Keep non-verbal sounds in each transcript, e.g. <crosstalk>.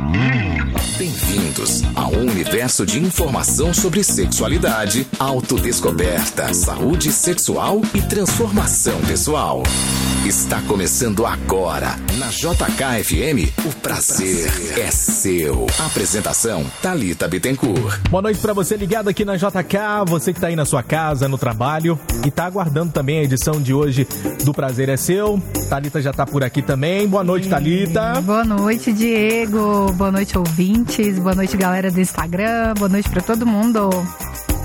Mm-hmm. Bem-vindos ao universo de informação sobre sexualidade, autodescoberta, saúde sexual e transformação pessoal. Está começando agora na JKFM. O prazer, é seu. Apresentação Talita Bittencourt. Boa noite para você ligado aqui na JK, você que tá aí na sua casa, no trabalho e tá aguardando também a edição de hoje do Prazer é seu. Talita já tá por aqui também. Boa noite, Talita. Boa noite, Diego. Boa noite, ouvintes. Boa noite, galera do Instagram. Boa noite para todo mundo.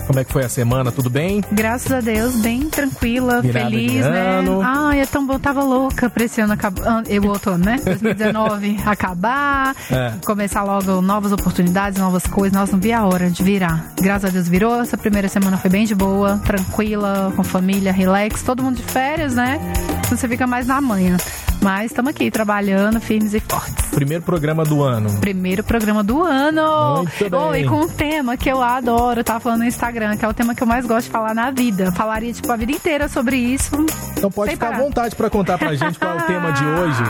Como é que foi a semana? Tudo bem? Graças a Deus, bem tranquila, Virada feliz, né? ano. Ai, é tão bom. Tava louca pra esse ano acabar. O outono, né? <laughs> 2019 acabar, É. começar logo novas oportunidades, novas coisas. Nossa, não vi a hora de virar. Graças a Deus virou. Essa primeira semana foi bem de boa, tranquila, com família, relax. Todo mundo de férias, né? Então você fica mais na manhã. Mas estamos aqui trabalhando, firmes e fortes. Primeiro programa do ano. Primeiro programa do ano. Muito bem. Oh, e com um tema que eu adoro, tava falando no Instagram, que é o tema que eu mais gosto de falar na vida. Falaria, tipo, a vida inteira sobre isso. Então pode ficar à parar. vontade para contar pra gente qual é o <laughs> tema de hoje.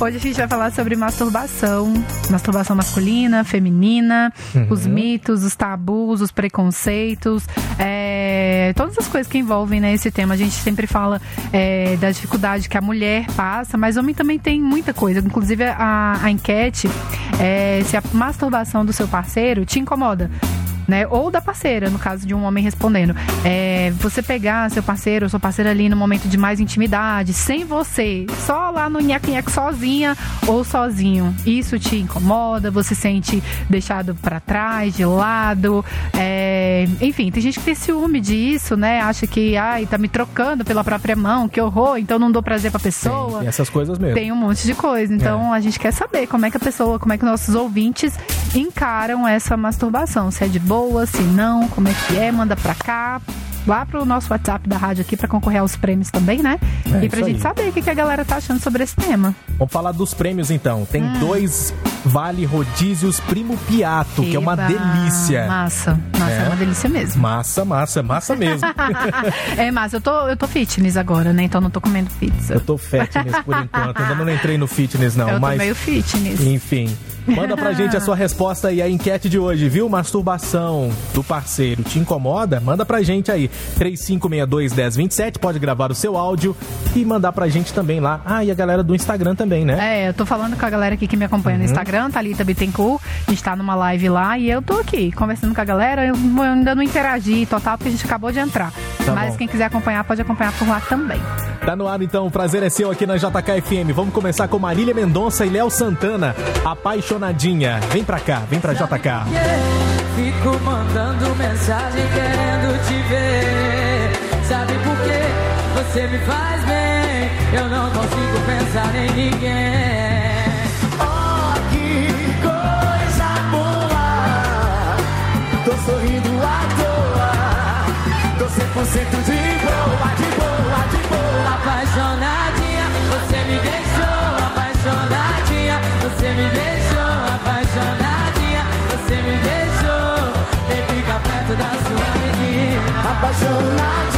Hoje a gente vai falar sobre masturbação. Masturbação masculina, feminina, Uhum. os mitos, os tabus, os preconceitos, é, todas as coisas que envolvem né, esse tema. A gente sempre fala é, da dificuldade que a mulher passa, mas homem também tem muita coisa. Inclusive a, a enquete é se a masturbação do seu parceiro te incomoda. Né? Ou da parceira, no caso de um homem respondendo. É, você pegar seu parceiro ou sua parceira ali no momento de mais intimidade, sem você, só lá no nheque-nheque sozinha ou sozinho. Isso te incomoda, você se sente deixado pra trás, de lado. é, enfim, tem gente que tem ciúme disso, né? Acha que, ai, tá me trocando pela própria mão, que horror, então não dou prazer pra pessoa. Tem essas coisas mesmo. Tem um monte de coisa. Então a gente quer saber como é que a pessoa, como é que nossos ouvintes encaram essa masturbação. Se é de boa, se não, como é que é, manda pra cá. Lá pro nosso WhatsApp da rádio aqui pra concorrer aos prêmios também, né? É, e pra gente aí. saber o que, que a galera tá achando sobre esse tema. Vamos falar dos prêmios então. Tem Hum. dois Vale Rodízios Primo Piato, que é uma Eba, delícia. Massa. Massa, é, É. uma delícia mesmo. Massa, massa, massa mesmo. <laughs> é massa, eu tô, eu tô fitness agora, né? Então não tô comendo pizza. Eu tô fitness por <laughs> enquanto. Ainda não entrei no fitness, não. eu mas, tô meio fitness. enfim. Manda pra gente a sua <laughs> resposta e a enquete de hoje, viu? Masturbação do parceiro te incomoda? Manda pra gente aí. 3562-1027. Pode gravar o seu áudio e mandar pra gente também lá. Ah, e a galera do Instagram também, né? É, eu tô falando com a galera aqui que me acompanha no Instagram, Thalita Bittencourt. A gente tá numa live lá e eu tô aqui conversando com a galera. Eu ainda não interagi total porque a gente acabou de entrar. Tá Mas bom. quem quiser acompanhar, pode acompanhar por lá também. Tá no ar então, o prazer é seu aqui na JKFM. Vamos começar com Marília Mendonça e Léo Santana, apaixonadinha. Vem pra cá, vem pra JK. Fico mandando mensagem querendo te ver. Sabe por quê? Você me faz bem. Eu não consigo pensar em ninguém. Oh, que coisa boa. Tô sorrindo à toa. Tô 100% de menina. Apaixonadinho,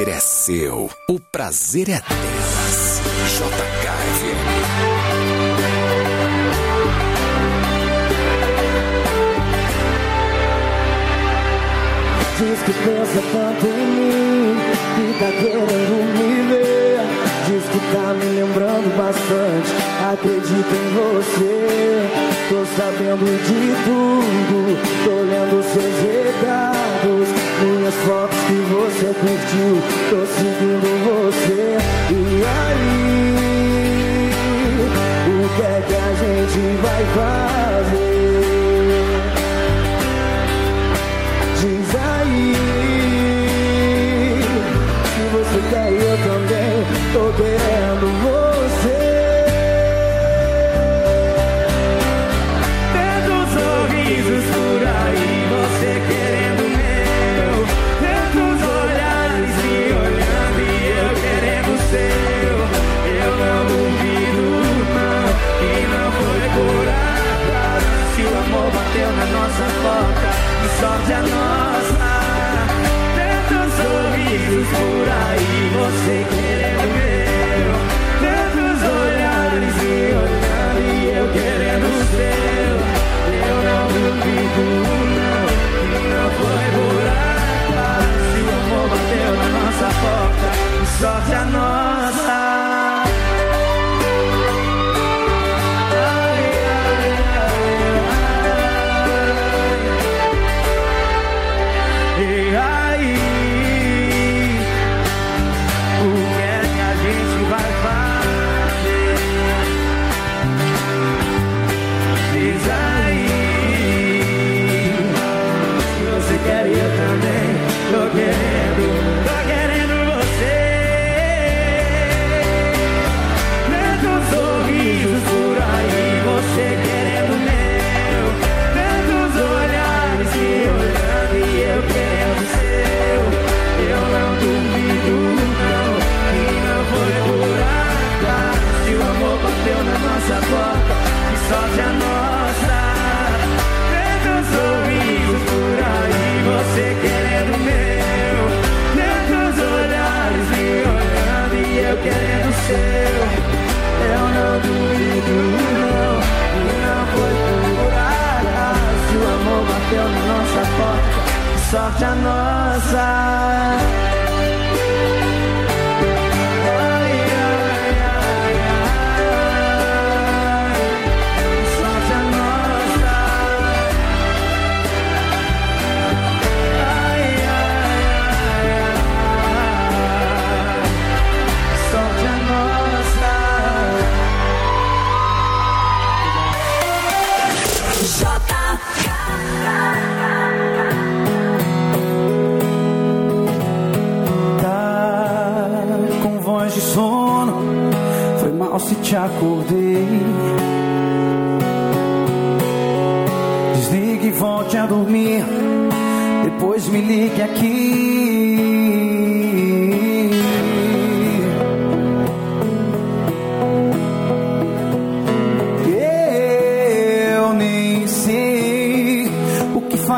prazer é seu. O prazer é delas. JKFM. Diz que pensa tanto em mim, que tá querendo me ver. Diz que tá me lembrando bastante, acredito em você. Tô sabendo de tudo, tô lendo seus recados. Minhas fotos que você curtiu, tô seguindo você. E aí, o que é que a gente vai fazer? Diz aí Se você quer eu também Tô querendo você sorte a nossa. Tantos sorrisos por aí, você querendo o meu. Tantos olhares me olhando e eu querendo o. Eu não duvido, não, que não foi por acaso. Se o amor bateu na nossa porta, sorte a nossa.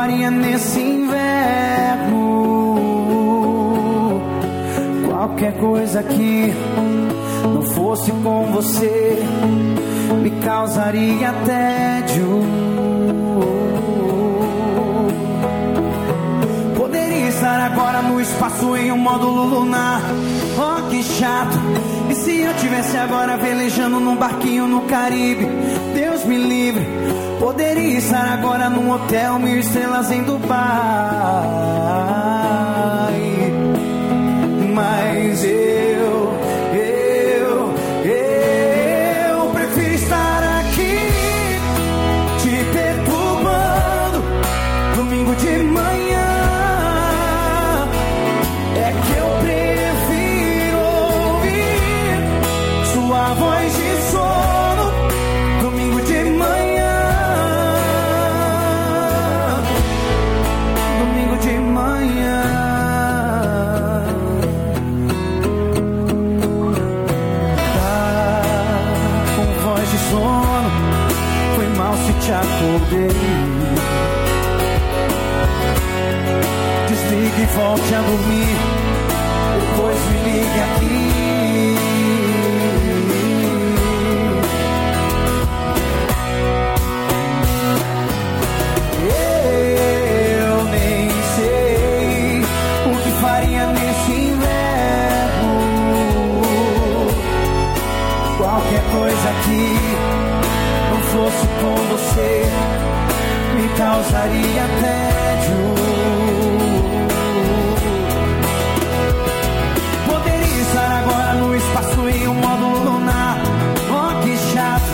Faria nesse inverno. Qualquer coisa que não fosse com você me causaria tédio. Poderia estar agora no espaço em um módulo lunar. Oh, que chato. E se eu tivesse agora velejando num barquinho no Caribe? Deus me livre. Poderia estar agora num hotel mil estrelas em Dubai. Mas eu, se te acordei. Desligue e volte a dormir. Me causaria tédio. Poderia estar agora no espaço em um módulo lunar. Oh, que chato.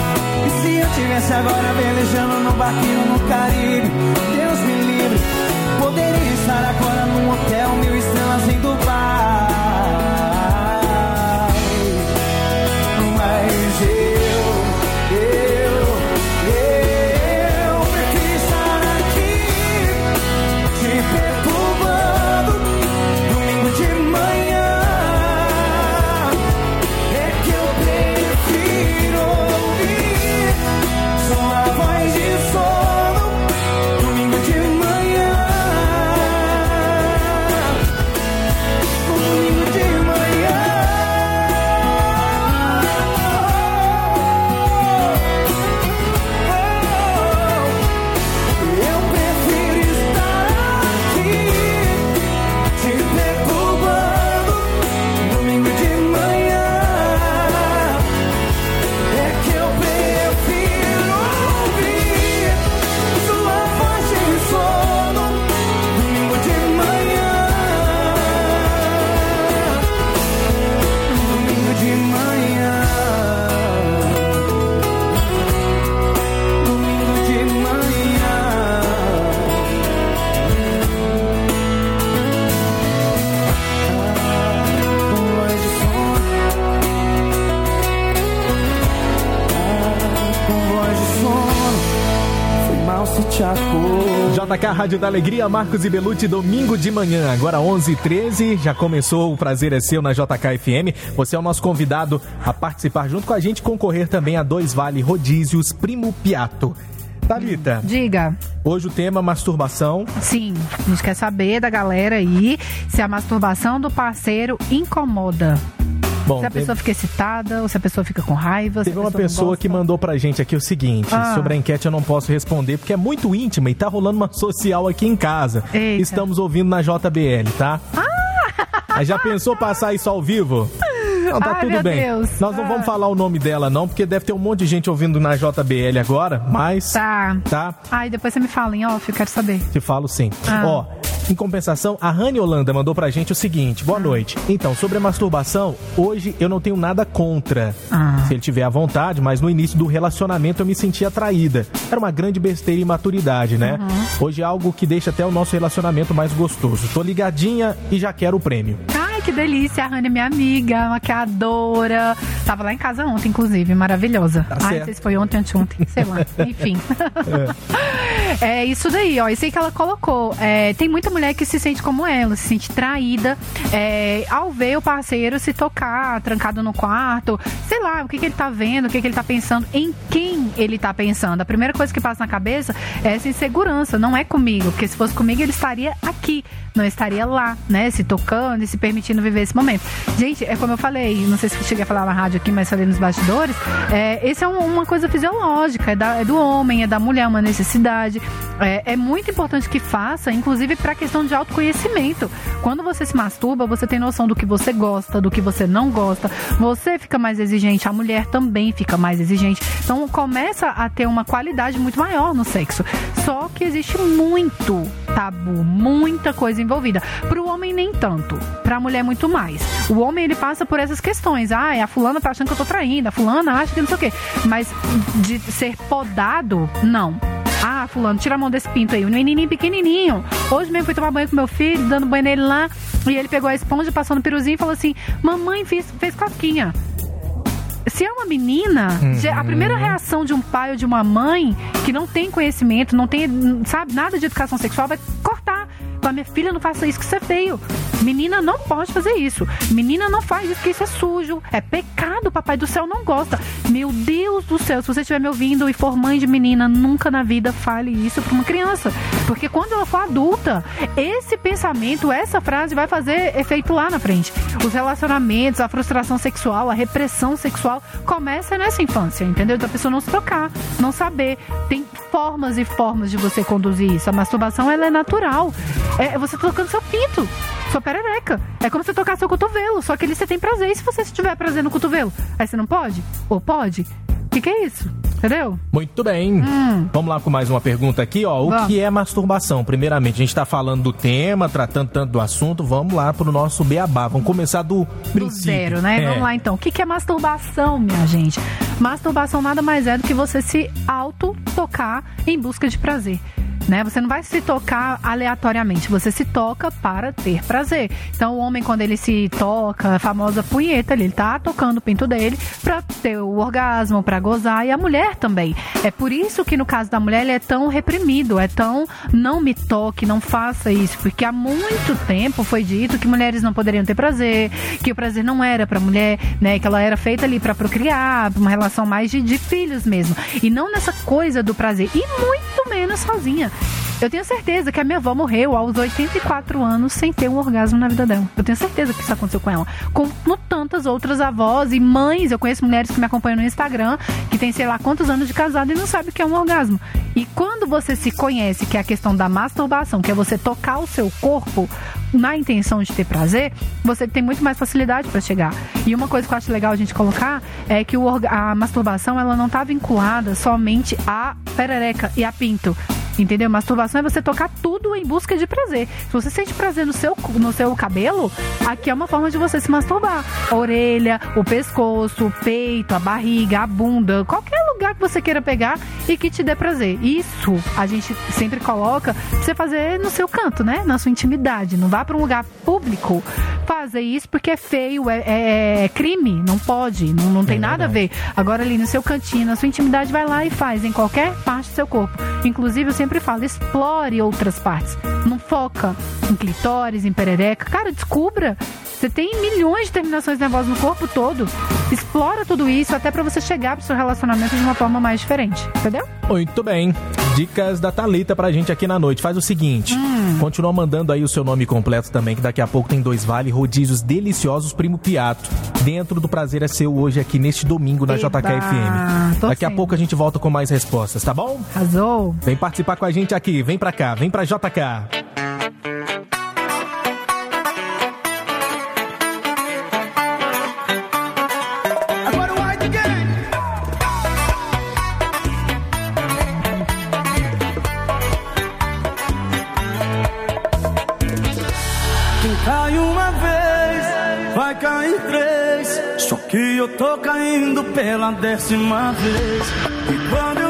E se eu tivesse agora velejando no barquinho no Caribe? Deus me livre. Poderia estar agora num hotel mil JK Rádio da Alegria, Marcos e Belucci, domingo de manhã, agora 11h13. Já começou o Prazer é Seu na JK FM. Você é o nosso convidado a participar junto com a gente, concorrer também a dois Vale Rodízios Primo Piato. Thalita, Diga. hoje o tema masturbação. Sim, a gente quer saber da galera aí se a masturbação do parceiro incomoda. Bom, se a teve- pessoa fica excitada ou se a pessoa fica com raiva. se Teve uma pessoa gosta. que mandou pra gente aqui o seguinte: Ah. sobre a enquete eu não posso responder porque é muito íntima e tá rolando uma social aqui em casa. Eita. Estamos ouvindo na JBL, tá? Aí já pensou passar isso ao vivo? Não, tá Ai, tudo meu bem. Deus. Nós não Ah. vamos falar o nome dela, não, porque deve ter um monte de gente ouvindo na JBL agora, mas. Tá. Tá? Ai, depois você me fala em off, eu quero saber. Te falo sim. Ah. Ó, em compensação, a Rani Holanda mandou pra gente o seguinte: Ah. boa noite. Então, sobre a masturbação, hoje eu não tenho nada contra. Ah. Se ele tiver à vontade, mas no início do relacionamento eu me senti atraída. Era uma grande besteira e imaturidade, né? Uhum. Hoje é algo que deixa até o nosso relacionamento mais gostoso. Tô ligadinha e já quero o prêmio. Ai, que delícia. A Rani é minha amiga, maquiadora. Tava lá em casa ontem, inclusive, maravilhosa. Tá Ai, não sei se foi ontem, anteontem, sei lá. <laughs> Enfim. É. isso daí, ó. Isso aí que ela colocou. É, tem muita mulher que se sente como ela, se sente traída é, ao ver o parceiro se tocar, trancado no quarto. Sei lá, o que, que ele tá vendo, o que, que ele tá pensando, em quem ele tá pensando. A primeira coisa que passa na cabeça é essa insegurança. Não é comigo, porque se fosse comigo, ele estaria aqui, não estaria lá, né? Se tocando e se permitindo viver esse momento. Gente, é como eu falei, não sei se eu cheguei a falar na rádio aqui, mas falei nos bastidores. É, esse é um- uma coisa fisiológica, é, da- é do homem, é da mulher, uma necessidade. É, é muito importante que faça, inclusive para a questão de autoconhecimento. Quando você se masturba, você tem noção do que você gosta, do que você não gosta. Você fica mais exigente, a mulher também fica mais exigente. Então começa a ter uma qualidade muito maior no sexo. Só que existe muito tabu, muita coisa envolvida. Pro homem nem tanto, pra mulher muito mais. O homem ele passa por essas questões. Ah, a fulana tá achando que eu tô traindo, a fulana acha que não sei o quê. Mas de ser podado, não. Ah, fulano, tira a mão desse pinto aí. O menininho pequenininho. Hoje mesmo fui tomar banho com meu filho, dando banho nele lá. E ele pegou a esponja, passou no piruzinho e falou assim: Mamãe, fez, fez cosquinha. Se é uma menina, já- a primeira reação de um pai ou de uma mãe que não tem conhecimento, não tem, sabe, nada de educação sexual, vai cortar. Fala, minha filha, não faça isso que isso é feio. Menina não pode fazer isso. Menina não faz isso que isso é sujo. É pecado, papai do céu não gosta. Meu Deus do céu, se você estiver me ouvindo e for mãe de menina, nunca na vida fale isso pra uma criança. Porque quando ela for adulta, esse pensamento, essa frase vai fazer efeito lá na frente. Os relacionamentos, a frustração sexual, a repressão sexual começa nessa infância, entendeu? Da pessoa não se tocar, não saber. Tem formas e formas de você conduzir isso. A masturbação, ela é natural. É você tocando seu pinto. Sua perereca. É como você tocar seu cotovelo, só que ali você tem prazer. E se você tiver prazer no cotovelo? Aí você não pode? Ou pode? O que, que é isso? Entendeu? Muito bem. Vamos lá com mais uma pergunta aqui, ó. O Hum. Que é masturbação? Primeiramente, a gente tá falando do tema, tratando tanto do assunto. Vamos lá pro nosso beabá. Vamos começar do Do princípio. zero, né? É. Vamos lá então. O que que é masturbação, minha gente? Masturbação nada mais é do que você se auto-tocar em busca de prazer. Né? Você não vai se tocar aleatoriamente, você se toca para ter prazer. Então, o homem, quando ele se toca, a famosa punheta, ele tá tocando o pinto dele para ter o orgasmo, para gozar, e a mulher também. É por isso que, no caso da mulher, ele é tão reprimido, é tão não me toque, não faça isso, porque há muito tempo foi dito que mulheres não poderiam ter prazer, que o prazer não era para mulher, né, que ela era feita ali para procriar, pra uma relação mais de, de filhos mesmo, e não nessa coisa do prazer, e muito menos sozinha. Eu tenho certeza que a minha avó morreu aos 84 anos sem ter um orgasmo na vida dela. Eu tenho certeza que isso aconteceu com ela. Como tantas outras avós e mães, eu conheço mulheres que me acompanham no Instagram, que tem sei lá quantos anos de casado e não sabe o que é um orgasmo. E quando você se conhece, que é a questão da masturbação, que é você tocar o seu corpo na intenção de ter prazer, você tem muito mais facilidade para chegar. E uma coisa que eu acho legal a gente colocar é que a masturbação ela não está vinculada somente à perereca e a pinto. Entendeu? Masturbação é você tocar tudo em busca de prazer. Se você sente prazer no seu, no seu cabelo, aqui é uma forma de você se masturbar. A orelha, o pescoço, o peito, a barriga, a bunda, qualquer lugar que você queira pegar e que te dê prazer. Isso a gente sempre coloca pra você fazer no seu canto, né? Na sua intimidade. Não vá para um lugar público fazer isso porque é feio, é, é- é crime. Não pode, não, não tem nada a ver. Agora ali no seu cantinho, na sua intimidade, vai lá e faz em qualquer parte do seu corpo. Inclusive, eu sempre falo, explore outras partes. Não foca em clitóris, em perereca. Cara, descubra. Você tem milhões de terminações nervosas no corpo todo. Explora tudo isso até pra você chegar pro seu relacionamento de uma forma mais diferente. Entendeu? Muito bem. Dicas da Thalita pra gente aqui na noite. Faz o seguinte, Hum. continua mandando aí o seu nome completo também, que daqui a pouco tem dois vale rodízios deliciosos Primo Piato. Dentro do Prazer é Seu hoje aqui neste domingo na Eba, JKFM. Daqui a pouco a gente volta com mais respostas, tá bom? Arrasou. Vem participar com a gente aqui, vem pra cá, vem pra JK. Que eu tô caindo pela décima vez. E quando eu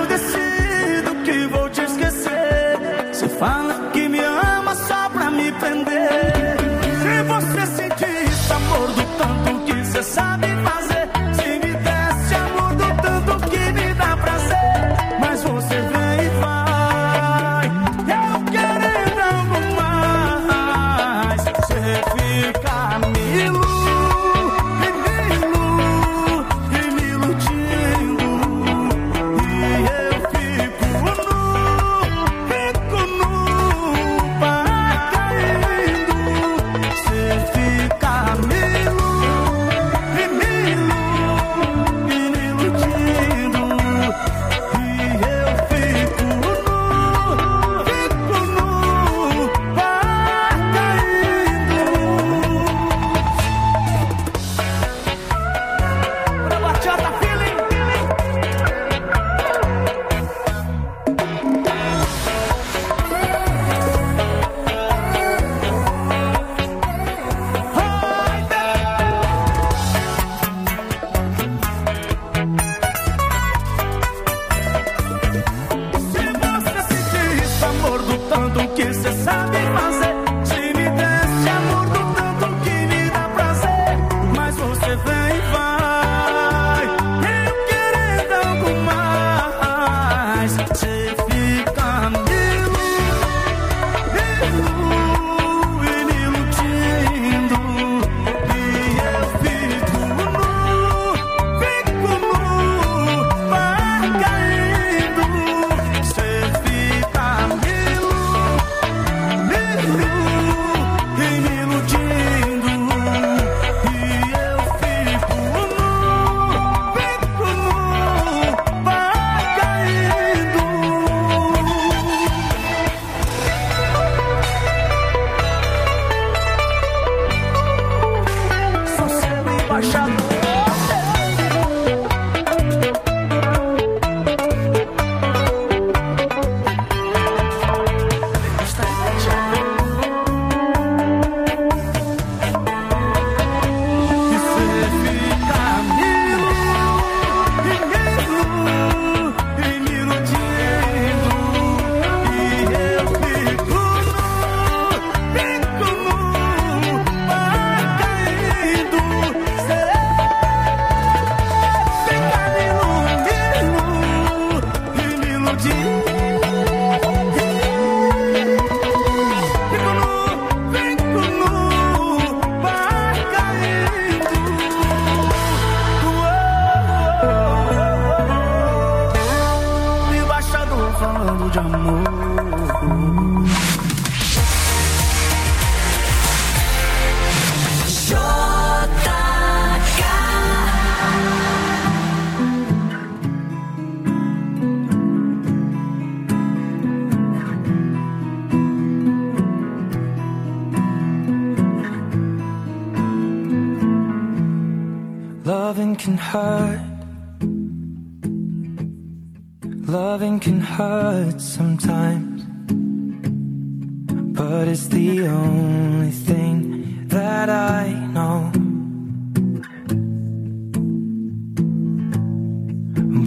você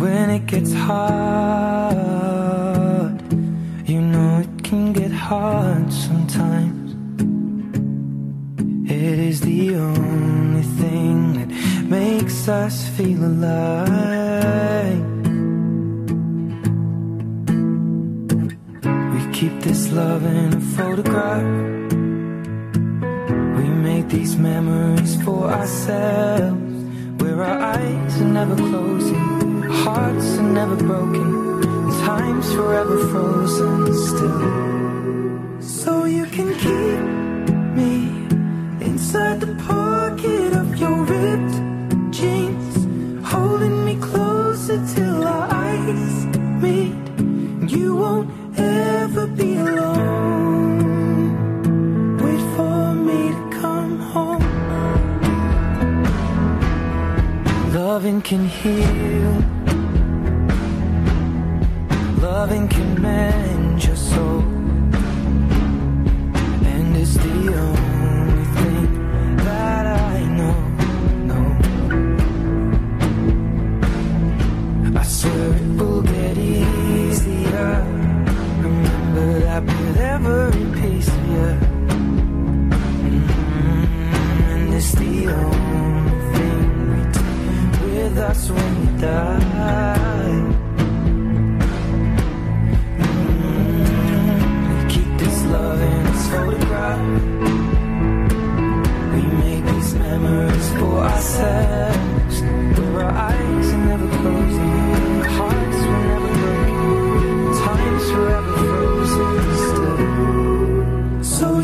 When it gets hard, you know it can get hard sometimes. It is the only thing that makes us feel alive. We keep this love in a photograph. We make these memories for ourselves, where our eyes are never closing. Hearts are never broken, time's forever frozen still. So you can keep.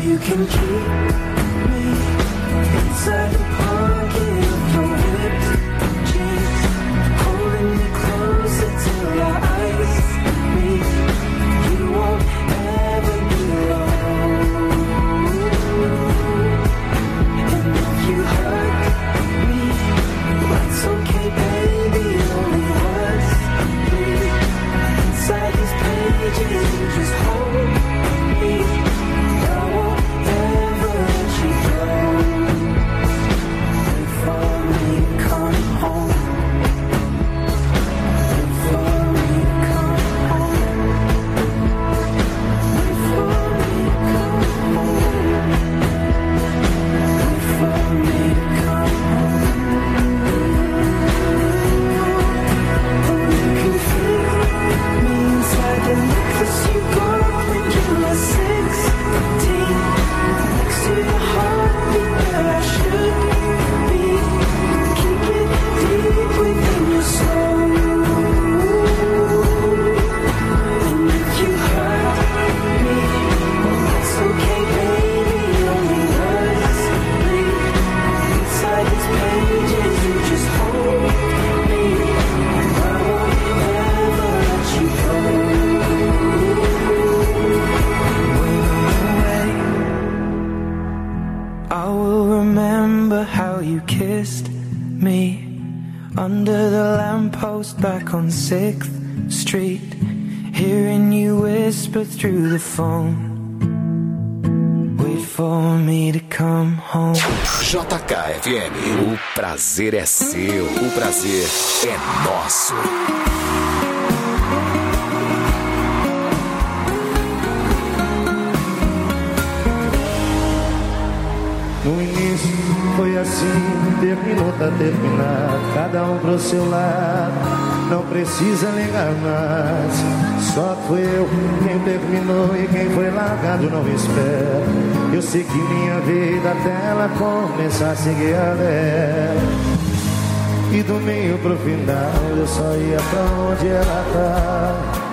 you can keep me inside the pocket. 6th Street, hearing you whisper through the phone. Wait for me to come home. JKFM, o prazer é seu, o prazer é nosso. No início foi assim, terminou, tá terminado. Cada um pro seu lado, não precisa ligar mais. Só fui eu quem terminou e quem foi largado não espera. Eu segui minha vida até ela começar a seguir a dela. E do meio pro final eu só ia pra onde ela tá.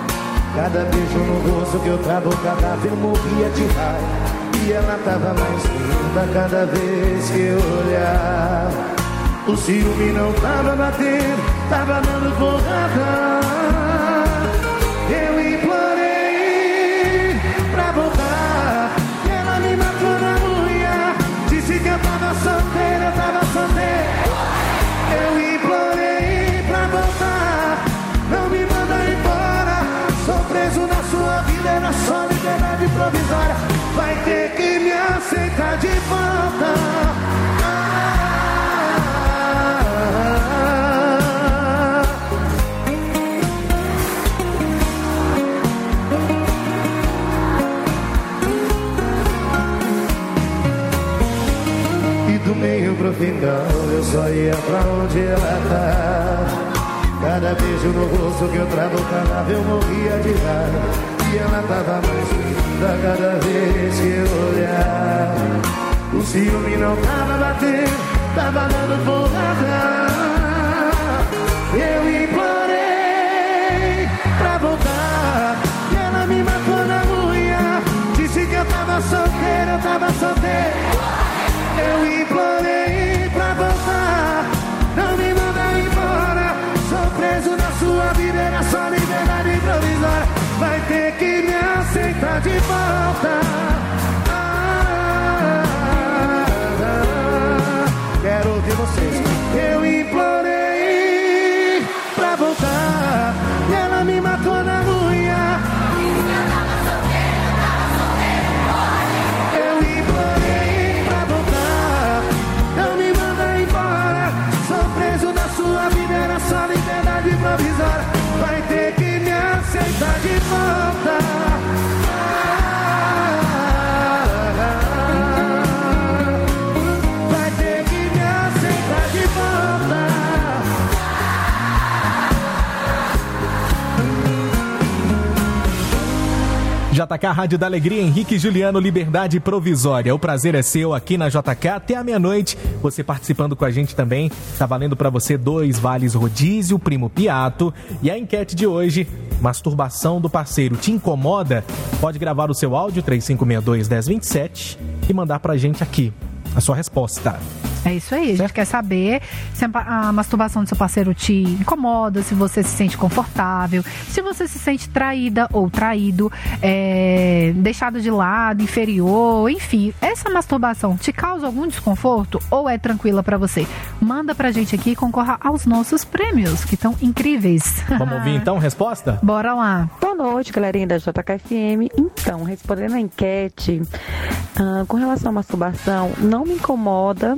Cada beijo no rosto que eu travo, cada vez morria de raiva. E ela tava mais linda cada vez que eu olhar. O ciúme não tava batendo, tava dando porrada. Eu implorei pra voltar. Ela me matou na unha. Disse que eu tava solteira, eu tava solteira. Eu implorei pra voltar. Não me manda embora. Sou preso na sua vida, é na sua liberdade provisória. Vai ter que me aceitar de volta. Final eu só ia pra onde ela tá. Cada beijo no rosto que eu travo, cada eu morria de raiva. E ela tava mais linda cada vez que eu olhar. O ciúme não tava batendo, tava dando porrada. Eu implorei pra voltar. E ela me matou na unha. Disse que eu tava solteira, eu tava solteira. Eu implorei aceitar de volta. Ah, quero ouvir vocês. Eu implorei JK Rádio da Alegria, Henrique Juliano, Liberdade Provisória. O prazer é seu aqui na JK até a meia-noite. Você participando com a gente também. Tá valendo para você dois vales rodízio, primo piato. E a enquete de hoje, masturbação do parceiro te incomoda? Pode gravar o seu áudio 3562-1027 e mandar pra gente aqui a sua resposta. É isso aí, a gente quer saber se a a masturbação do seu parceiro te incomoda, se você se sente confortável, se você se sente traída ou traído, é, deixado de lado, inferior, enfim. Essa masturbação te causa algum desconforto ou é tranquila pra você? Manda pra gente aqui e concorra aos nossos prêmios, que estão incríveis. Vamos ouvir <laughs> então a resposta? Bora lá. Boa noite, galerinha da JKFM. Então, respondendo a enquete, ah, com relação à masturbação, não me incomoda,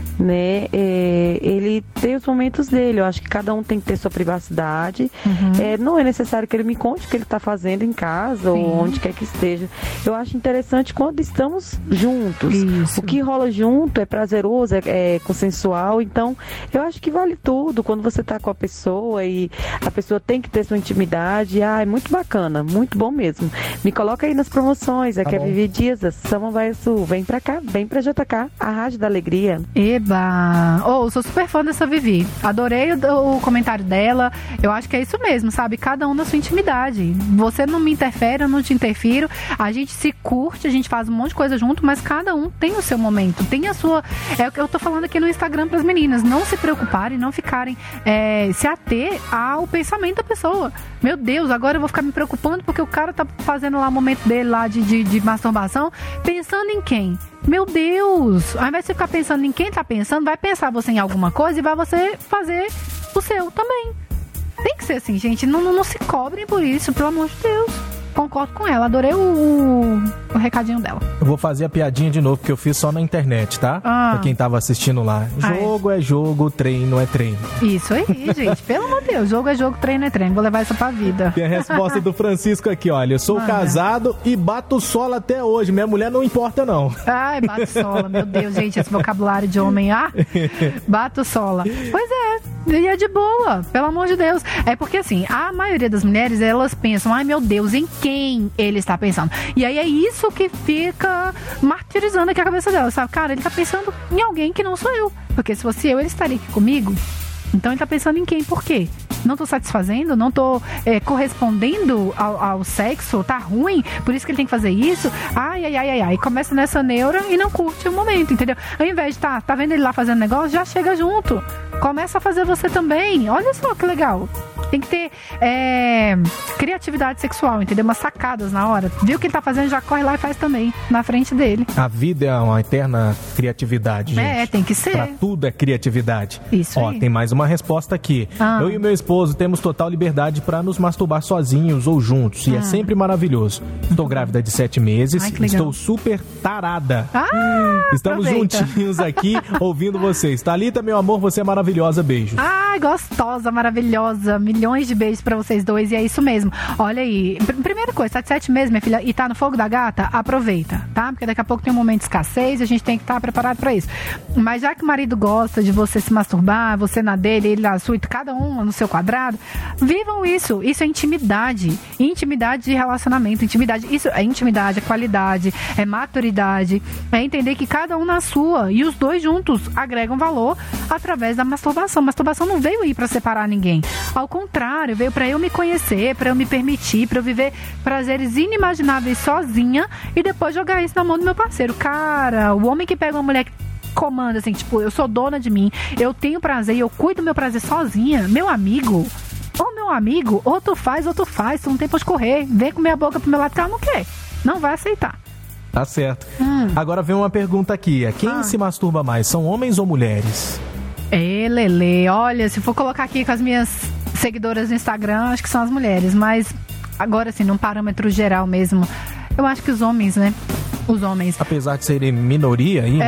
né? É, ele tem os momentos dele. Eu acho que cada um tem que ter sua privacidade. É, não é necessário que ele me conte o que ele está fazendo em casa ou onde quer que esteja. Eu acho interessante quando estamos juntos. O que rola junto é prazeroso, é, é consensual. Então, eu acho que vale tudo quando você está com a pessoa e a pessoa tem que ter sua intimidade. Ah, é muito bacana, muito bom mesmo. Me coloca aí nas promoções. Aqui é bom. Vivi Dias, Samambaia Sul. Vem pra cá, vem pra JK, a Rádio da Alegria. Eba! Oh, sou super fã dessa Vivi. Adorei o, o comentário dela. Eu acho que é isso mesmo, sabe? Cada um na sua intimidade. Você não me interfere, eu não te interfiro. A gente se curte, a gente faz um monte de coisa junto, mas cada um tem o seu momento, tem a sua. É o que eu tô falando aqui no Instagram pras meninas. Não se preocuparem, não ficarem. é, se ater ao pensamento da pessoa. Meu Deus, agora eu vou ficar me preocupando porque o cara tá fazendo lá o momento dele lá de, de, de masturbação, pensando em quem? Meu Deus! Ao invés de você ficar pensando em quem tá pensando, vai pensar você em alguma coisa e vai você fazer o seu também. Tem que ser assim, gente. Não, não, não se cobrem por isso, pelo amor de Deus. Concordo com ela, adorei o, o, o recadinho dela. Eu vou fazer a piadinha de novo, porque eu fiz só na internet, tá? Ah. Pra quem tava assistindo lá. Jogo é jogo, treino é treino. Isso aí, <laughs> gente. Pelo amor de Deus. Jogo é jogo, treino é treino. Vou levar isso pra vida. Tem a resposta do Francisco aqui, olha. Eu sou casado e bato solo até hoje. Minha mulher não importa, não. Ai, bato sola, meu Deus, gente, esse vocabulário de homem, ah, <laughs> bato sola. Pois é, e é de boa, pelo amor de Deus. É porque assim, a maioria das mulheres, elas pensam, ai meu Deus, em quem ele está pensando? E aí é isso que fica martirizando aqui a cabeça dela, sabe? Cara, ele tá pensando em alguém que não sou eu. Porque se fosse eu, ele estaria aqui comigo. Então ele tá pensando em quem? Por quê? Não tô satisfazendo? Não tô é, correspondendo ao, ao sexo? Tá ruim? Por isso que ele tem que fazer isso? Ai, ai, ai, ai, ai. Começa nessa neura e não curte o momento, entendeu? Ao invés de tá, tá vendo ele lá fazendo negócio, já chega junto. Começa a fazer você também. Olha só que legal. Tem que ter é, criatividade sexual, entendeu? Umas sacadas na hora. Viu o que ele tá fazendo, já corre lá e faz também, na frente dele. A vida é uma eterna criatividade, gente. É, tem que ser. Pra tudo é criatividade. Isso Ó, aí. tem mais uma resposta aqui. Ah. Eu e meu esposo temos total liberdade pra nos masturbar sozinhos ou juntos. E é Ah. sempre maravilhoso. Estou grávida de sete meses. Ai. Estou super tarada. Ah, Estamos aproveita. juntinhos aqui <laughs> ouvindo vocês. Thalita, meu amor, você é maravilhosa. Beijos. Ai, gostosa, maravilhosa. Milhões de beijos pra vocês dois. E é isso mesmo. Olha aí. pr- Primeira coisa, tá de sete meses, minha filha, e tá no fogo da gata? Aproveita, tá? Porque daqui a pouco tem um momento de escassez e a gente tem que estar preparado pra isso. Mas já que o marido gosta de você se masturbar, você na dele, ele na sua, cada um no seu quadrado, vivam isso. Isso é intimidade. Intimidade de relacionamento. Intimidade. Isso é intimidade, é qualidade, é maturidade. É entender que cada um na sua e os dois juntos agregam valor através da masturbação. Masturbação não veio aí pra separar ninguém. Ao contrário, veio pra eu me conhecer, pra eu me permitir, pra eu viver prazeres inimagináveis sozinha e depois jogar isso na mão do meu parceiro. Cara, o homem que pega uma mulher que comanda assim, tipo, eu sou dona de mim, eu tenho prazer e eu cuido do meu prazer sozinha, meu amigo. Ô meu amigo, ou tu faz ou tu faz, tu não tem pra onde correr. Vem com minha boca pro meu lado que ela não quer. Não vai aceitar. Tá certo. Hum. Agora vem uma pergunta aqui. É, Quem Ah. se masturba mais? São homens ou mulheres? É, Lele, olha, se for colocar aqui com as minhas seguidoras no Instagram, acho que são as mulheres, mas agora assim, num parâmetro geral mesmo, eu acho que os homens, né? Os homens. Apesar de serem minoria aí, né?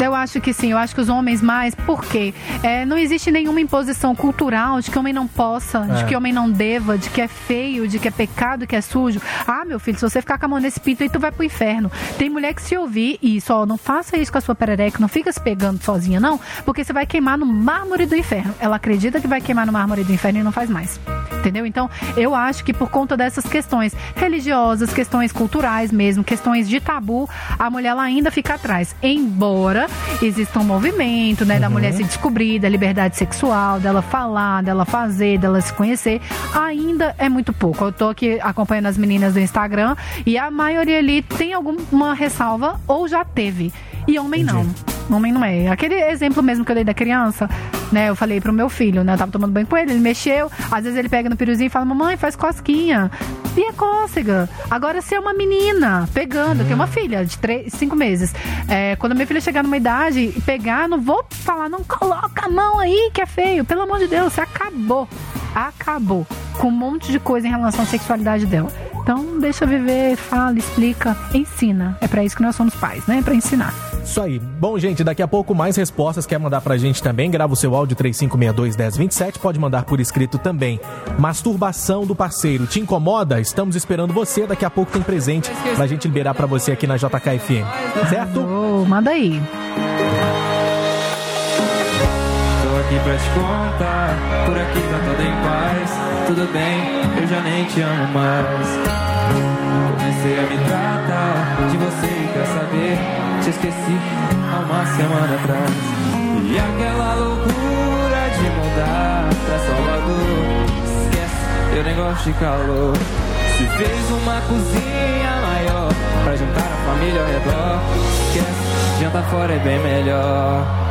É, eu acho que sim, eu acho que os homens mais, por quê? É, não existe nenhuma imposição cultural de que homem não possa, de É. que homem não deva, de que é feio, de que é pecado, que é sujo. Ah, meu filho, se você ficar com a mão nesse pinto aí, tu vai pro inferno. Tem mulher que se ouvir isso, ó, não faça isso com a sua perereca, não fica se pegando sozinha, não, porque você vai queimar no mármore do inferno. Ela acredita que vai queimar no mármore do inferno e não faz mais. Entendeu? Então, eu acho que por conta dessas questões religiosas, questões culturais mesmo, questões de tabu, a mulher ela ainda fica atrás. Embora exista um movimento, né, da mulher se descobrir, da liberdade sexual, dela falar, dela fazer, dela se conhecer, ainda é muito pouco. Eu tô aqui acompanhando as meninas do Instagram e a maioria ali tem alguma ressalva ou já teve. E homem não. Homem não é. Aquele exemplo mesmo que eu dei da criança, né? Eu falei pro meu filho, né? Eu tava tomando banho com ele, ele mexeu. Às vezes ele pega no piruzinho e fala, mamãe, faz cosquinha. E é cócega. Agora, se é uma menina pegando, eu tenho uma filha de três, cinco meses. É, quando minha filha chegar numa idade e pegar, não vou falar, não coloca a mão aí que é feio. Pelo amor de Deus, você acabou. Acabou. Com um monte de coisa em relação à sexualidade dela. Então, deixa viver, fala, explica, ensina. É pra isso que nós somos pais, né? Pra ensinar. Isso aí. Bom, gente, daqui a pouco mais respostas. Quer mandar pra gente também? Grava o seu áudio 3562-1027. Pode mandar por escrito também. Masturbação do parceiro. Te incomoda? Estamos esperando você. Daqui a pouco tem presente pra gente liberar pra você aqui na JKFM. Certo? Ô, manda aí. Tô aqui pra te contar, por aqui tá tudo em paz. Tudo bem, eu já nem te amo mais. Comecei a me tratar Te esqueci há uma semana atrás. E aquela loucura de mudar pra Salvador. Esquece, eu nem gosto de calor. Se fez uma cozinha maior pra juntar a família ao redor. Esquece, jantar fora é bem melhor.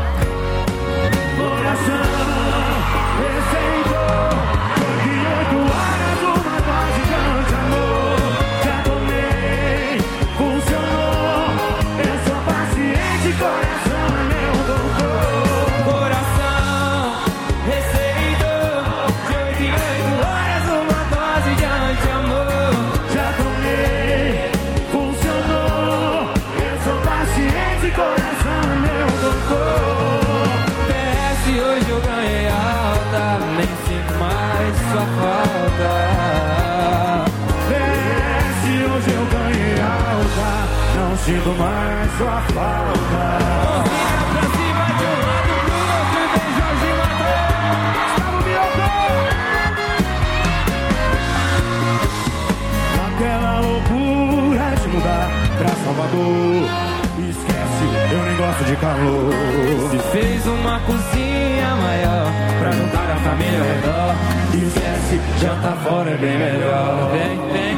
Sua falta. Mãozinha pra cima de um lado pro outro vem Jorge Matheus. Gustavo Mioto. Naquela loucura de mudar pra Salvador. Esquece, eu nem gosto de calor. Se fez uma cozinha maior pra juntar a família ao redor. Esquece, jantar fora é bem melhor. Vem, vem,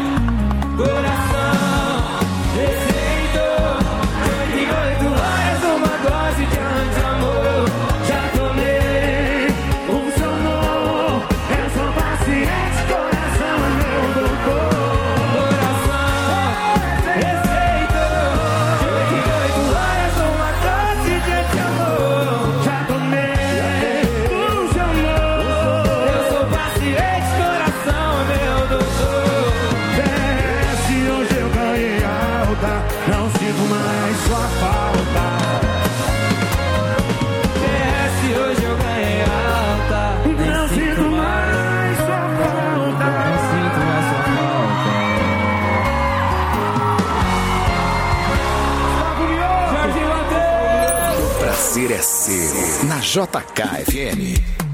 JKFM.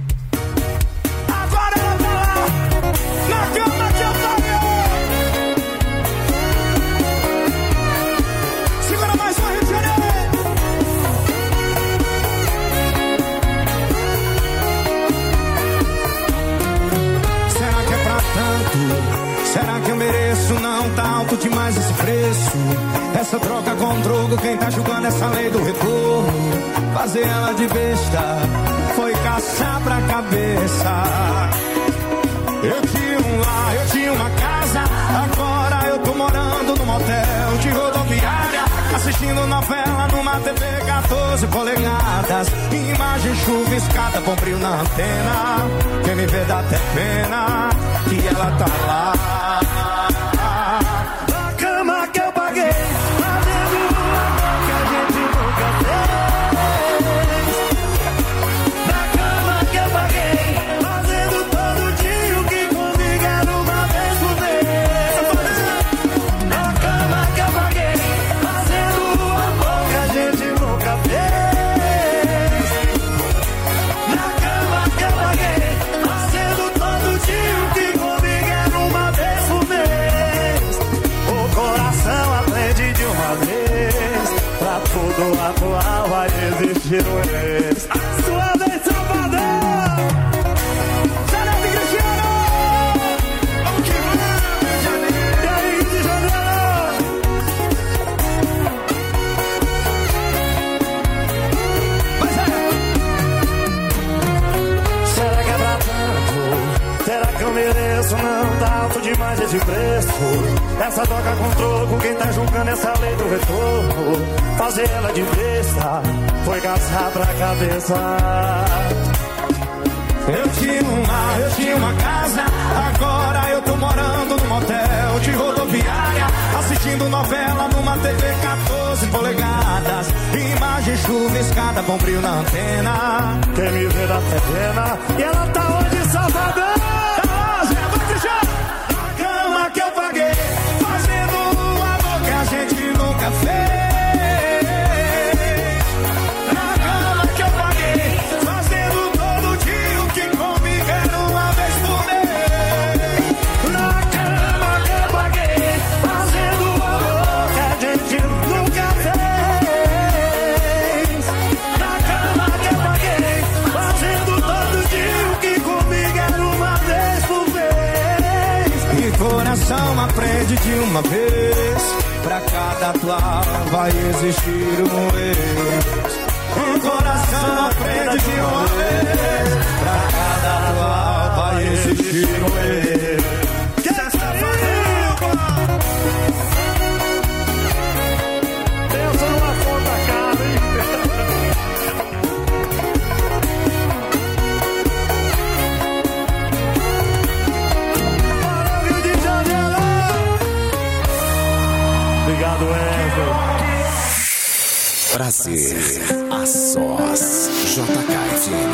Essa troca com drogo, quem tá julgando essa lei do retorno? Fazer ela de besta foi caçar pra cabeça. Eu tinha um lar, eu tinha uma casa. Agora eu tô morando num motel de rodoviária. Assistindo novela numa TV 14 polegadas. Imagem chuviscada, bom brilho na antena. Quem me vê dá até pena que ela tá lá. Não tá alto demais esse preço. Essa toca com troco, quem tá julgando essa lei do retorno? Fazer ela de besta foi caçar pra cabeça. Eu tinha um lar, eu tinha uma casa. Agora eu tô morando num motel de rodoviária. Assistindo novela numa TV 14 polegadas. Imagem chuviscada, bom brilho na antena. Quem me vê dá até. E ela tá hoje uma vez. Pra cada atual vai existir um ex. O coração aprende de uma vez. Pra cada atual vai existir um ex. Prazer a sós. JKFM.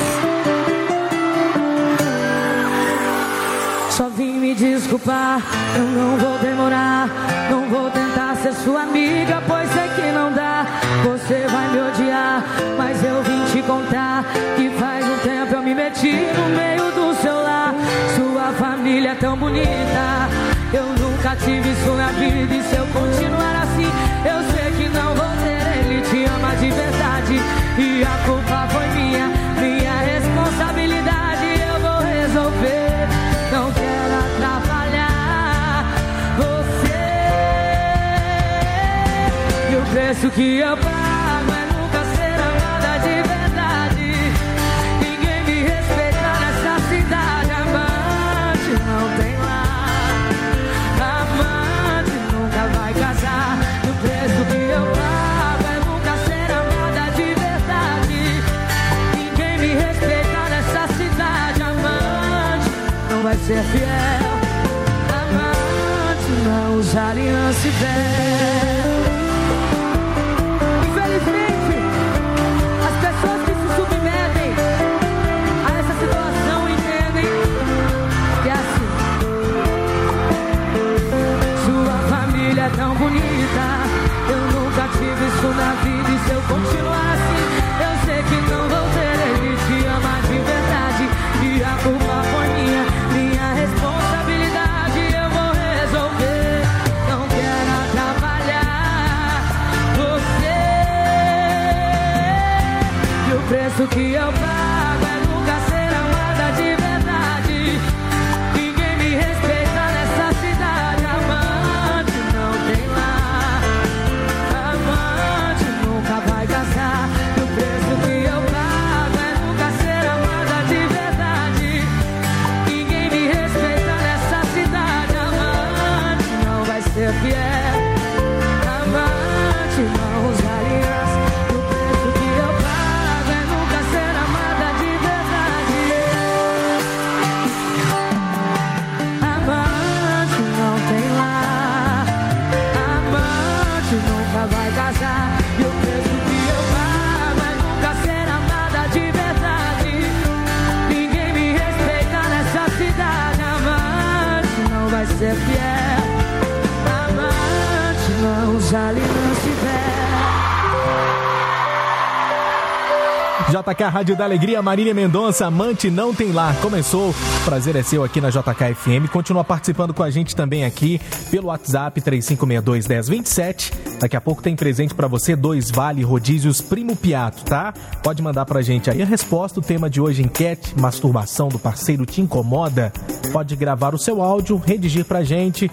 Só vim me desculpar, eu não vou demorar. Não vou tentar ser sua amiga, pois sei que não dá. Você vai me odiar, mas eu vim te contar que faz um tempo eu me meti no meio do seu lar. Sua família é tão bonita, eu nunca tive isso na vida. E o que eu pago é nunca ser amada de verdade. Ninguém me respeita nessa cidade. Amante não tem lá. Amante nunca vai casar. O preço que eu pago é nunca ser amada de verdade. Ninguém me respeita nessa cidade. Amante não vai ser fiel. Amante não usa aliança e E o JK Rádio da Alegria, Marília Mendonça, amante não tem lá. Começou, prazer é seu aqui na JK FM. Continua participando com a gente também aqui pelo WhatsApp 3562 1027. Daqui a pouco tem presente pra você, dois vale rodízios Primo Piato, tá? Pode mandar pra gente aí a resposta. O tema de hoje, enquete, masturbação do parceiro te incomoda? Pode gravar o seu áudio, redigir pra gente.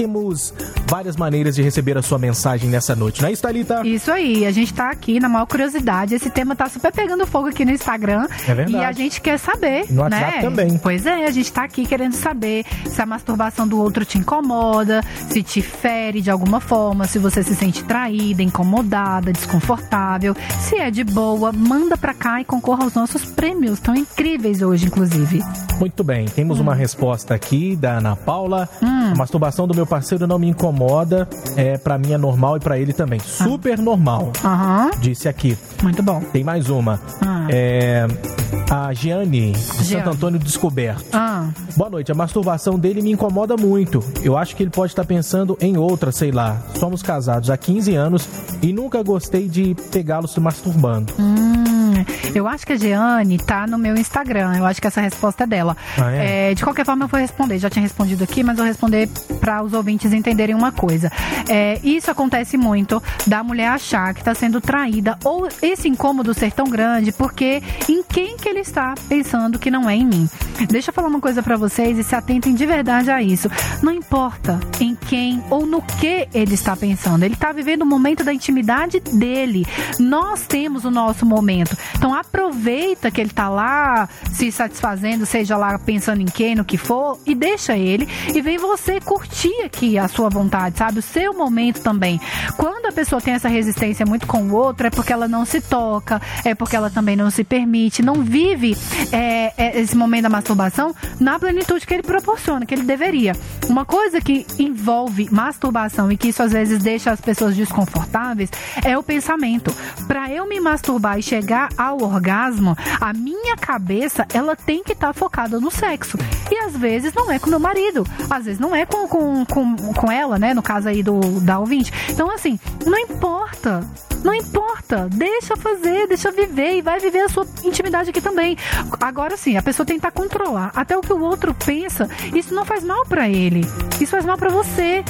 Temos várias maneiras de receber a sua mensagem nessa noite, não é isso, Thalita? Isso aí, a gente tá aqui na maior curiosidade. Esse tema tá super pegando fogo aqui no Instagram. É verdade. E a gente quer saber. E no WhatsApp né? também. Pois é, a gente tá aqui querendo saber se a masturbação do outro te incomoda, se te fere de alguma forma, se você se sente traída, incomodada, desconfortável. Se é de boa, manda pra cá e concorra aos nossos prêmios. Tão incríveis hoje, inclusive. Muito bem, temos uma resposta aqui da Ana Paula. A masturbação do meu parceiro não me incomoda, é para mim é normal e pra ele também. Super normal. Aham, Disse aqui. muito bom. Tem mais uma. Ah. É, a Giane, de Giane. Santo Antônio Descoberto. Ah, Boa noite. A masturbação dele me incomoda muito. Eu acho que ele pode estar pensando em outra, sei lá. Somos casados há 15 anos e nunca gostei de pegá-lo se masturbando. Hum, eu acho que a Jeane tá no meu Instagram. Eu acho que essa resposta é dela. Ah, é? É, de qualquer forma, eu vou responder. Já tinha respondido aqui, mas vou responder para os ouvintes entenderem uma coisa. É, isso acontece muito da mulher achar que está sendo traída ou esse incômodo ser tão grande porque em quem que ele está pensando que não é em mim. Deixa eu falar uma coisa para vocês e se atentem de verdade a isso. Não importa em quem ou no que ele está pensando. Ele está vivendo o momento da intimidade dele. Nós temos o nosso momento. Então aproveita que ele está lá se satisfazendo, seja lá pensando em quem, no que for, e deixa ele e vem você curtir aqui a sua vontade, sabe? O seu momento também. Quando a pessoa tem essa resistência muito com o outro, é porque ela não se toca, é porque ela também não se permite, não vive é, é, esse momento da masturbação na plenitude que ele proporciona, que ele deveria. Uma coisa que envolve masturbação e que isso às vezes deixa as pessoas desconfortáveis é o pensamento. Para eu me masturbar e chegar ao orgasmo, a minha cabeça ela tem que estar focada no sexo. E às vezes não é com meu marido, às vezes não é com, com, com, com ela, né? No caso aí do da ouvinte. Então, assim, não importa Não importa, deixa fazer, deixa viver e vai viver a sua intimidade aqui também. Agora sim, a pessoa tentar controlar até o que o outro pensa, isso não faz mal pra ele. Isso faz mal pra você.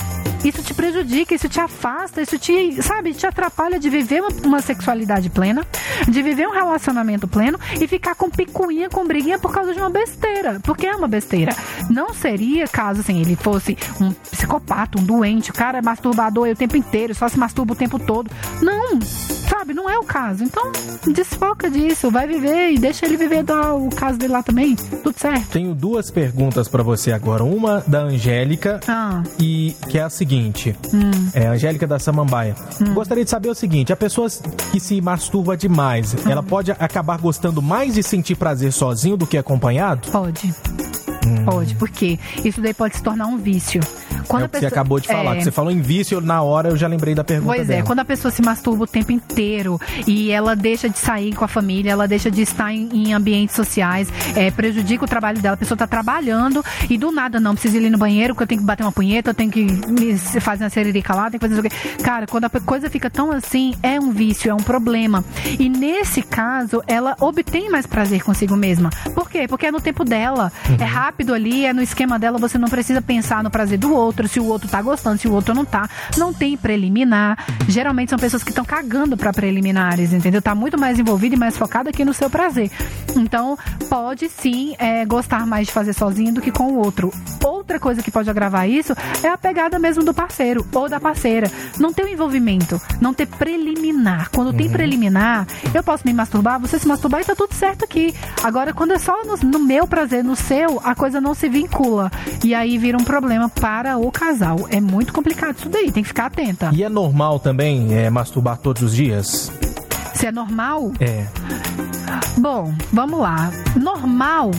Isso te prejudica, isso te afasta, isso te, sabe, te atrapalha de viver uma, sexualidade plena, de viver um relacionamento pleno e ficar com picuinha, com briguinha por causa de uma besteira. Porque é uma besteira. Não seria caso assim, ele fosse um psicopata, um doente, o cara é masturbador o tempo inteiro, só se masturba o tempo todo. Não, sabe, não é o caso. Então, desfoca disso, vai viver e deixa ele viver da- o caso dele lá também. Tudo certo. Tenho duas perguntas pra você agora. Uma da Angélica Ah, e que é a seguinte. É a Angélica da Samambaia. Gostaria de saber o seguinte: a pessoa que se masturba demais, ela pode acabar gostando mais de sentir prazer sozinho do que acompanhado? pode. Pode, porque isso daí pode se tornar um vício. Quando é o que você pessoa- acabou de falar. é, que Você falou em vício, na hora eu já lembrei da pergunta Pois é, dela. quando a pessoa se masturba o tempo inteiro e ela deixa de sair com a família, ela deixa de estar em, em ambientes sociais, é, prejudica o trabalho dela, a pessoa tá trabalhando e do nada não, precisa ir no banheiro porque eu tenho que bater uma punheta, eu tenho que me, fazer uma sererica lá, tenho que fazer isso aqui. Cara, quando a coisa fica tão assim, é um vício, é um problema. E nesse caso, ela obtém mais prazer consigo mesma. Por quê? Porque é no tempo dela, é rápido ali, é no esquema dela, você não precisa pensar no prazer do outro, se o outro tá gostando, se o outro não tá. Não tem preliminar. Geralmente são pessoas que estão cagando pra preliminares, entendeu? Tá muito mais envolvida e mais focada aqui no seu prazer. Então, pode sim é, gostar mais de fazer sozinho do que com o outro. Outra coisa que pode agravar isso é a pegada mesmo do parceiro ou da parceira. Não ter o envolvimento, não ter preliminar. Quando tem preliminar, eu posso me masturbar, você se masturbar e tá tudo certo aqui. Agora, quando é só no, no meu prazer, no seu, a coisa não se vincula. E aí vira um problema para o casal. É muito complicado isso daí, tem que ficar atenta. E é normal também é, masturbar todos os dias? Se é normal, É. Bom, vamos lá. Normal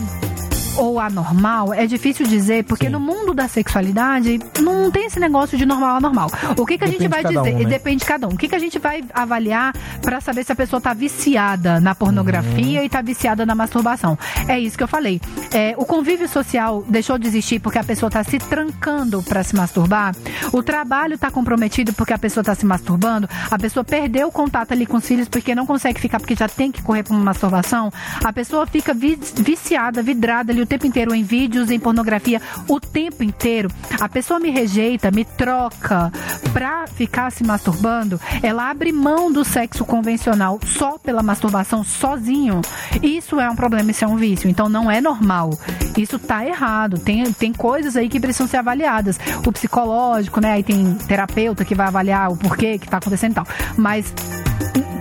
ou anormal é difícil dizer, porque Sim. no mundo da sexualidade não tem esse negócio de normal anormal. O que, que a gente vai dizer? um, né? Depende de cada um. O que, que a gente vai avaliar pra saber se a pessoa tá viciada na pornografia Uhum. e tá viciada na masturbação? É isso que eu falei. É, o convívio social deixou de existir porque a pessoa tá se trancando pra se masturbar. O trabalho tá comprometido porque a pessoa tá se masturbando. A pessoa perdeu o contato ali com os filhos porque não consegue ficar porque já tem que correr pra uma masturbação. A pessoa fica vi- viciada, vidrada ali o tempo inteiro em vídeos, em pornografia, o tempo inteiro. A pessoa me rejeita, me troca pra ficar se masturbando. Ela abre mão do sexo convencional só pela masturbação sozinho. Isso é um problema, isso é um vício. Então não é normal. Isso tá errado. Tem, tem coisas aí que precisam ser avaliadas. O psicológico, né? Aí tem terapeuta que vai avaliar o porquê que tá acontecendo e tal. Mas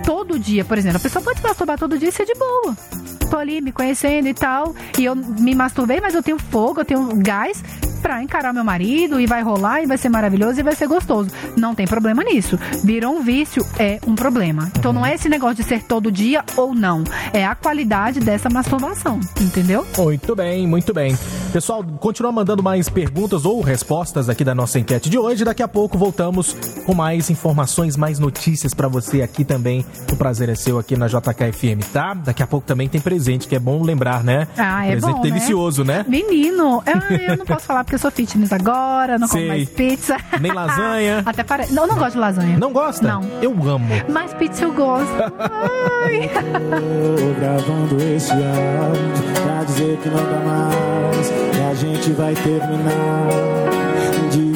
todo dia, por exemplo, a pessoa pode se masturbar todo dia e ser de boa. Tô ali me conhecendo e tal, e eu me masturbei, mas eu tenho fogo, eu tenho gás pra encarar meu marido e vai rolar e vai ser maravilhoso e vai ser gostoso. Não tem problema nisso. Virou um vício, é um problema. Então não é esse negócio de ser todo dia ou não. É a qualidade dessa masturbação, entendeu? Muito bem, muito bem. Pessoal, continua mandando mais perguntas ou respostas aqui da nossa enquete de hoje. Daqui a pouco voltamos com mais informações, mais notícias pra você aqui também. O prazer é seu aqui na JKFM, tá? Daqui a pouco também tem presente, que é bom lembrar, né? Ah, é presente bom, delicioso, né? Menino, eu, eu não posso falar porque eu sou fitness agora, não como Sei. mais pizza. Nem lasanha. <laughs> Até parece. Não, não gosto de lasanha. Não gosta? Não. Eu amo. Mas pizza eu gosto. <laughs> Ai. Tô gravando esse áudio pra dizer que não dá mais que a gente vai terminar de.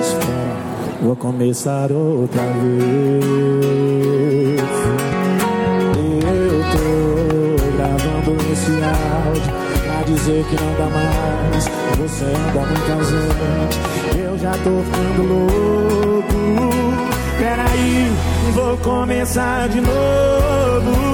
Espera, vou começar outra vez. Dizer que não dá mais. Você anda muito ausente, eu já tô ficando louco. Peraí, vou começar de novo.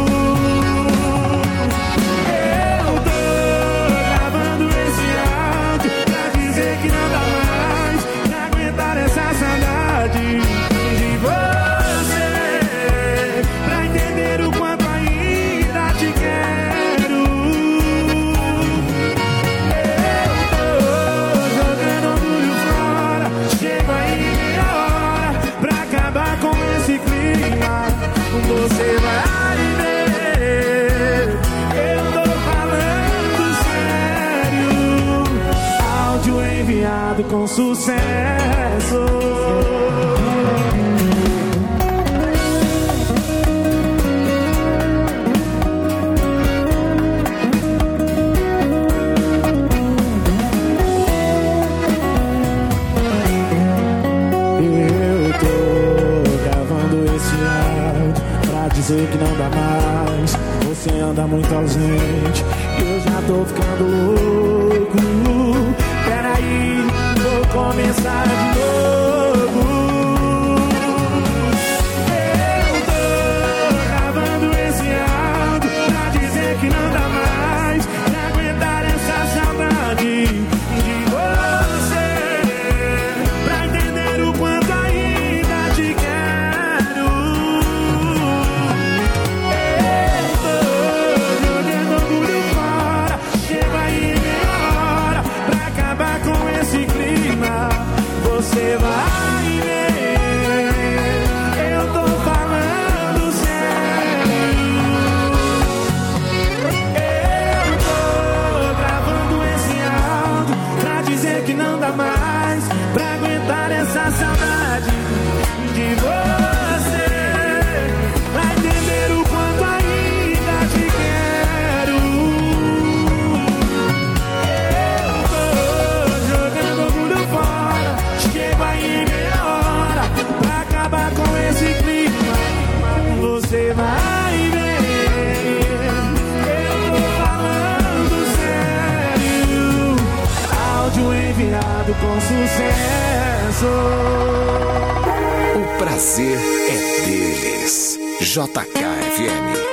O prazer é deles. JKFM.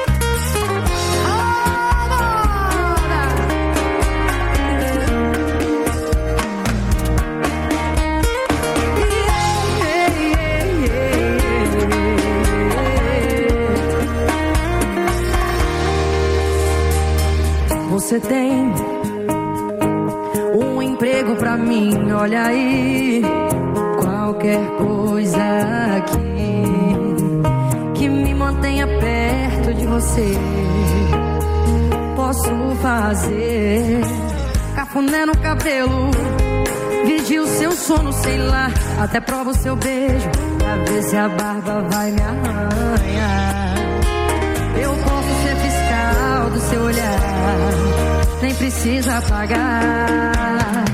você tem um emprego para mim, olha aí qualquer coisa aqui que me mantenha perto de você. Posso fazer cafuné no cabelo, vigia o seu sono, sei lá, até prova o seu beijo, pra ver se a barba vai me arranhar. Eu posso ser fiscal do seu olhar, nem precisa pagar.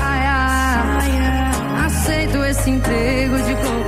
saia. Aceito esse emprego de cor.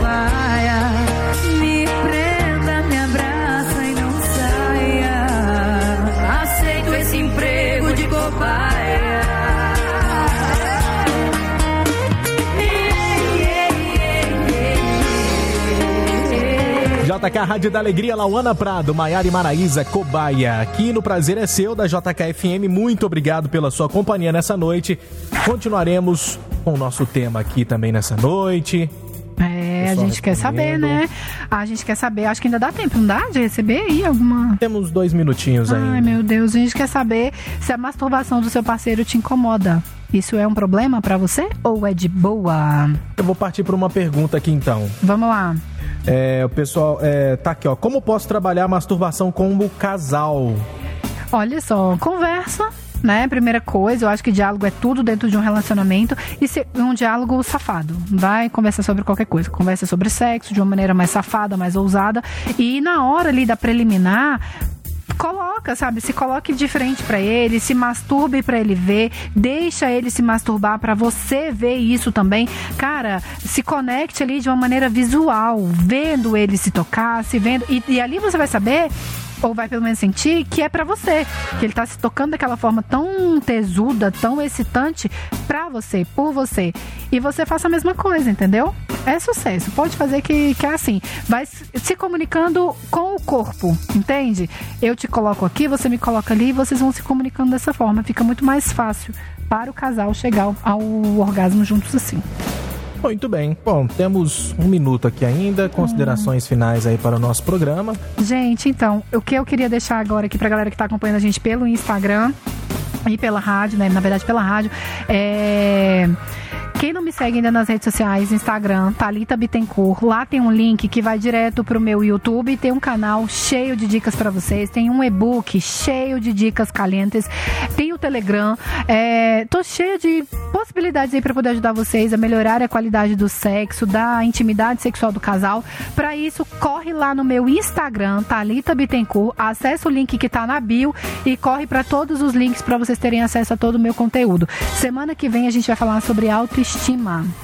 JK Rádio da Alegria, Lauana Prado, Maiara e Maraísa, Cobaia. Aqui no Prazer é Seu, da JK FM. Muito obrigado pela sua companhia nessa noite. Continuaremos com o nosso tema aqui também nessa noite. É, a gente quer saber, né? A gente quer saber, acho que ainda dá tempo, não dá? De receber aí alguma. Temos dois minutinhos Ai, aí. meu Deus, a gente quer saber se a masturbação do seu parceiro te incomoda. Isso é um problema pra você ou é de boa? Eu vou partir para uma pergunta aqui então. Vamos lá. É, o pessoal é, tá aqui, ó. Como posso trabalhar a masturbação como casal? Olha só, conversa. Né? Primeira coisa, eu acho que diálogo é tudo dentro de um relacionamento e se, um diálogo safado. Vai conversar sobre qualquer coisa. Conversa sobre sexo de uma maneira mais safada, mais ousada. E na hora ali da preliminar, coloca, sabe? Se coloque de frente pra ele, se masturbe pra ele ver, deixa ele se masturbar pra você ver isso também. Cara, se conecte ali de uma maneira visual, vendo ele se tocar, se vendo e, e ali você vai saber ou vai pelo menos sentir que é pra você, que ele tá se tocando daquela forma tão tesuda, tão excitante pra você, por você. E você faça a mesma coisa, entendeu? É sucesso. Pode fazer que, que é assim. Vai se comunicando com o corpo, entende? Eu te coloco aqui, você me coloca ali e vocês vão se comunicando dessa forma. Fica muito mais fácil para o casal chegar ao orgasmo juntos assim. Muito bem. Bom, temos um minuto aqui ainda. Considerações finais aí para o nosso programa. Gente, então, o que eu queria deixar agora aqui pra galera que tá acompanhando a gente pelo Instagram e pela rádio, né? Na verdade, pela rádio, é. Quem não me segue ainda nas redes sociais, Instagram, Thalita Bittencourt, lá tem um link que vai direto pro meu YouTube, tem um canal cheio de dicas pra vocês, tem um e-book cheio de dicas calientes, tem o Telegram, é, tô cheia de possibilidades aí pra poder ajudar vocês a melhorar a qualidade do sexo, da intimidade sexual do casal. Pra isso, corre lá no meu Instagram, Thalita Bittencourt, acessa o link que tá na bio e corre pra todos os links pra vocês terem acesso a todo o meu conteúdo. Semana que vem a gente vai falar sobre autoestima,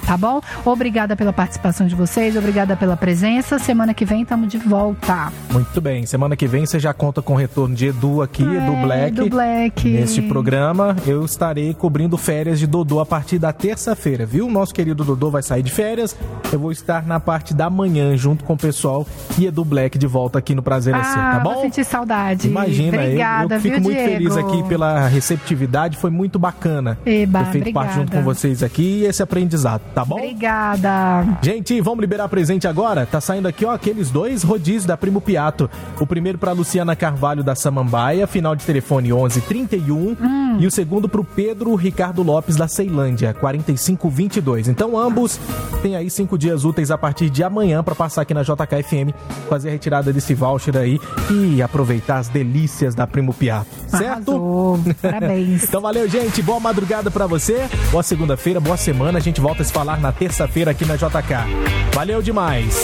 tá bom? Obrigada pela participação de vocês, obrigada pela presença. Semana que vem estamos de volta. Muito bem. Semana que vem você já conta com o retorno de Edu aqui, Edu É, Black. do Black. Neste programa, eu estarei cobrindo férias de Dodô a partir da terça-feira, viu? Nosso querido Dodô vai sair de férias. Eu vou estar na parte da manhã junto com o pessoal e Edu Black de volta aqui no Prazer é Seu, tá ah, bom? vou sentir saudade. Imagina, eu- Obrigada, eu, fico viu, muito Diego? feliz aqui pela receptividade, foi muito bacana Eba, ter feito parte junto obrigada. com vocês aqui e esse aprendizado, tá bom? Obrigada. Gente, vamos liberar presente agora? Tá saindo aqui, ó, aqueles dois rodízios da Primo Piato. O primeiro pra Luciana Carvalho da Samambaia, final de telefone 1131, e o segundo pro Pedro Ricardo Lopes da Ceilândia, 4522. Então ambos têm aí cinco dias úteis a partir de amanhã pra passar aqui na JKFM, fazer a retirada desse voucher aí e aproveitar as delícias da Primo Piato. Certo? Arrasou. <laughs> Parabéns. Então valeu, gente. Boa madrugada pra você. Boa segunda-feira, boa semana. A gente volta a se falar na terça-feira aqui na JK. Valeu demais.